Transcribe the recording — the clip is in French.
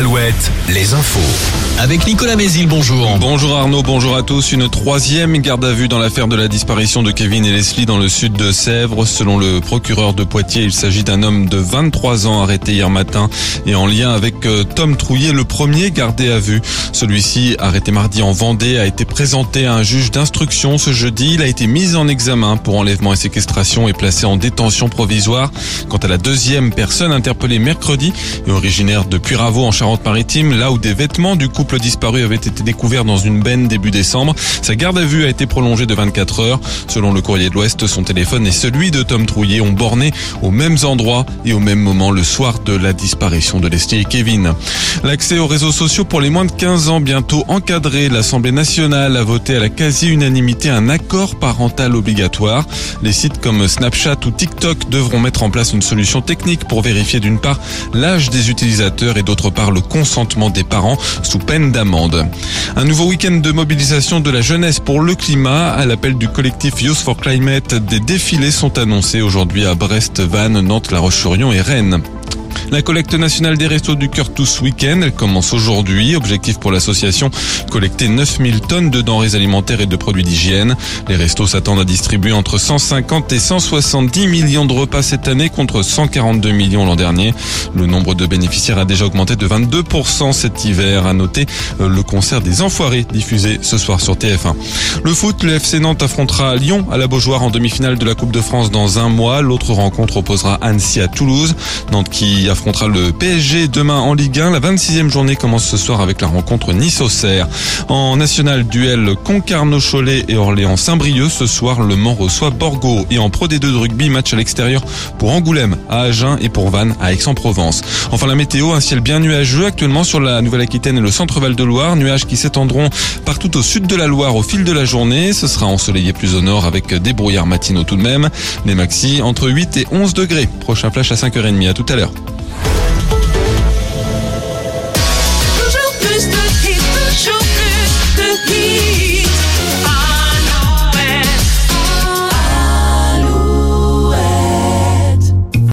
Alouette, les infos. Avec Nicolas Mézil, bonjour. Bonjour Arnaud, bonjour à tous. Une troisième garde à vue dans l'affaire de la disparition de Kevin et Leslie dans le sud de Sèvres. Selon le procureur de Poitiers, il s'agit d'un homme de 23 ans arrêté hier matin et en lien avec euh, Tom Trouillet, le premier gardé à vue. Celui-ci, arrêté mardi en Vendée, a été présenté à un juge d'instruction ce jeudi. Il a été mis en examen pour enlèvement et séquestration et placé en détention provisoire. Quant à la deuxième personne interpellée mercredi et originaire de Puyraveau en Charente-Maritime, là où des vêtements du couple disparu avaient été découverts dans une benne début décembre. Sa garde à vue a été prolongée de 24 heures. Selon le courrier de l'Ouest, son téléphone et celui de Tom Trouillet ont borné aux mêmes endroits et au même moment le soir de la disparition de Leslie et Kevin. L'accès aux réseaux sociaux pour les moins de 15 ans bientôt encadré. L'Assemblée nationale a voté à la quasi-unanimité un accord parental obligatoire. Les sites comme Snapchat ou TikTok devront mettre en place une solution technique pour vérifier d'une part l'âge des utilisateurs et d'autre part le consentement des parents sous peine d'amende. Un nouveau week-end de mobilisation de la jeunesse pour le climat. À l'appel du collectif Youth for Climate, des défilés sont annoncés aujourd'hui à Brest, Vannes, Nantes, La Roche-sur-Yon et Rennes. La collecte nationale des restos du cœur tous week-end, elle commence aujourd'hui. Objectif pour l'association, collecter 9000 tonnes de denrées alimentaires et de produits d'hygiène. Les restos s'attendent à distribuer entre 150 et 170 millions de repas cette année contre 142 millions l'an dernier. Le nombre de bénéficiaires a déjà augmenté de 22% cet hiver. À noter euh, le concert des Enfoirés diffusé ce soir sur TF1. Le foot, le FC Nantes affrontera Lyon à la Beaujoire en demi-finale de la Coupe de France dans un mois. L'autre rencontre opposera Annecy à Toulouse. Nantes qui affrontera le PSG demain en Ligue 1. La 26e journée commence ce soir avec la rencontre Nice-Auxerre. En national, duel Concarneau-Cholet et Orléans-Saint-Brieuc. Ce soir, Le Mans reçoit Borgo. Et en Pro D2 de rugby, match à l'extérieur pour Angoulême à Agen et pour Vannes à Aix-en-Provence. Enfin, la météo, un ciel bien nuageux actuellement sur la Nouvelle-Aquitaine et le centre-val de Loire. Nuages qui s'étendront partout au sud de la Loire au fil de la journée. Ce sera ensoleillé plus au nord avec des brouillards matinaux tout de même. Les maxi entre 8 et 11 degrés. Prochain flash à 5h30. À tout à l'heure.